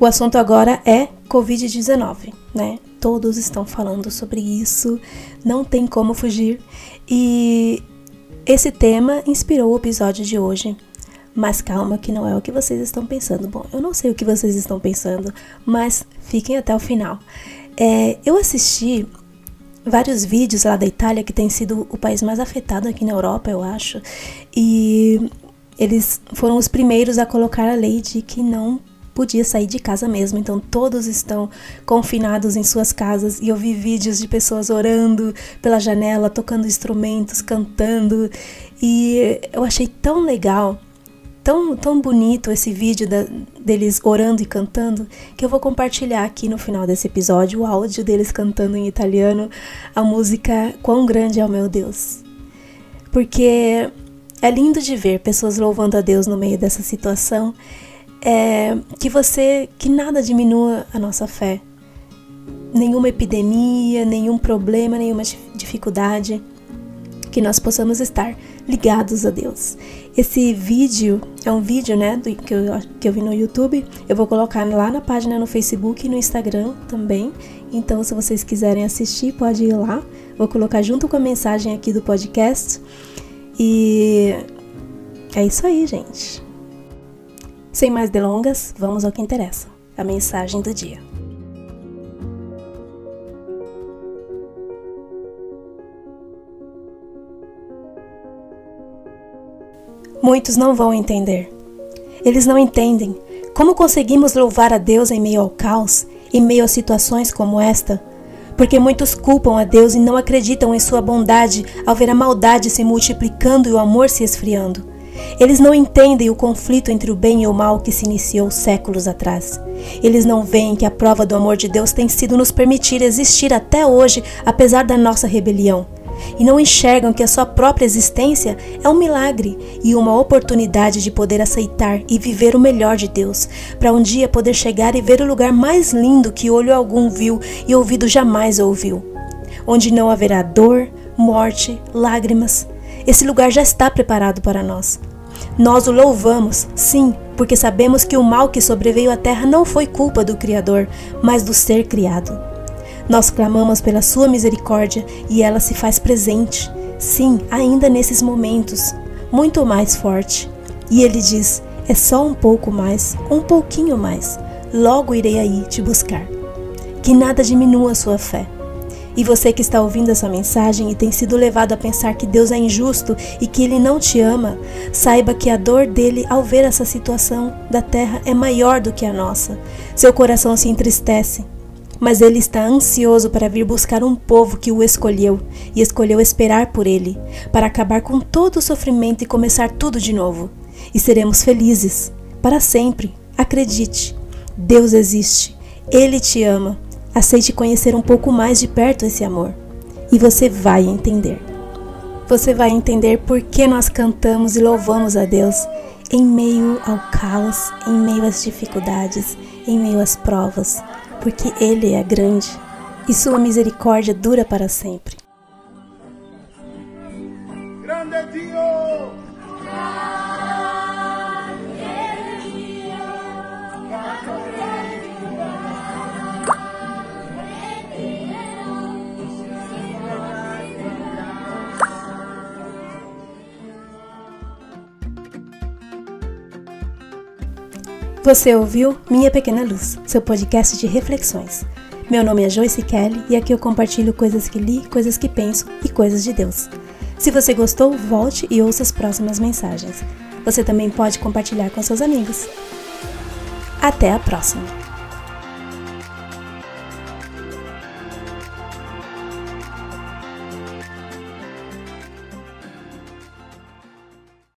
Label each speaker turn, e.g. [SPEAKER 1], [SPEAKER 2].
[SPEAKER 1] O assunto agora é Covid-19, né? Todos estão falando sobre isso, não tem como fugir. E esse tema inspirou o episódio de hoje. Mas calma, que não é o que vocês estão pensando. Bom, eu não sei o que vocês estão pensando, mas fiquem até o final. É, eu assisti vários vídeos lá da Itália, que tem sido o país mais afetado aqui na Europa, eu acho, e eles foram os primeiros a colocar a lei de que não podia sair de casa mesmo. Então todos estão confinados em suas casas e eu vi vídeos de pessoas orando pela janela, tocando instrumentos, cantando e eu achei tão legal. Tão, tão bonito esse vídeo da, deles orando e cantando que eu vou compartilhar aqui no final desse episódio o áudio deles cantando em italiano a música Quão Grande é o Meu Deus. Porque é lindo de ver pessoas louvando a Deus no meio dessa situação é que você que nada diminua a nossa fé. Nenhuma epidemia, nenhum problema, nenhuma dificuldade, que nós possamos estar ligados a Deus. Esse vídeo é um vídeo, né, do, que, eu, que eu vi no YouTube. Eu vou colocar lá na página no Facebook e no Instagram também. Então, se vocês quiserem assistir, pode ir lá. Vou colocar junto com a mensagem aqui do podcast. E é isso aí, gente. Sem mais delongas, vamos ao que interessa: a mensagem do dia. Muitos não vão entender. Eles não entendem como conseguimos louvar a Deus em meio ao caos, em meio a situações como esta, porque muitos culpam a Deus e não acreditam em sua bondade ao ver a maldade se multiplicando e o amor se esfriando. Eles não entendem o conflito entre o bem e o mal que se iniciou séculos atrás. Eles não veem que a prova do amor de Deus tem sido nos permitir existir até hoje, apesar da nossa rebelião. E não enxergam que a sua própria existência é um milagre e uma oportunidade de poder aceitar e viver o melhor de Deus, para um dia poder chegar e ver o lugar mais lindo que olho algum viu e ouvido jamais ouviu, onde não haverá dor, morte, lágrimas. Esse lugar já está preparado para nós. Nós o louvamos, sim, porque sabemos que o mal que sobreveio à terra não foi culpa do Criador, mas do ser criado. Nós clamamos pela sua misericórdia e ela se faz presente, sim, ainda nesses momentos, muito mais forte. E ele diz: é só um pouco mais, um pouquinho mais, logo irei aí te buscar. Que nada diminua sua fé. E você que está ouvindo essa mensagem e tem sido levado a pensar que Deus é injusto e que Ele não te ama, saiba que a dor dele ao ver essa situação da terra é maior do que a nossa. Seu coração se entristece. Mas ele está ansioso para vir buscar um povo que o escolheu e escolheu esperar por ele, para acabar com todo o sofrimento e começar tudo de novo. E seremos felizes para sempre. Acredite, Deus existe. Ele te ama Aceite conhecer um pouco mais de perto esse amor e você vai entender. Você vai entender por que nós cantamos e louvamos a Deus em meio ao caos, em meio às dificuldades, em meio às provas, porque Ele é grande e Sua misericórdia dura para sempre. Grande Dio! Você ouviu Minha Pequena Luz, seu podcast de reflexões. Meu nome é Joyce Kelly e aqui eu compartilho coisas que li, coisas que penso e coisas de Deus. Se você gostou, volte e ouça as próximas mensagens. Você também pode compartilhar com seus amigos. Até a próxima!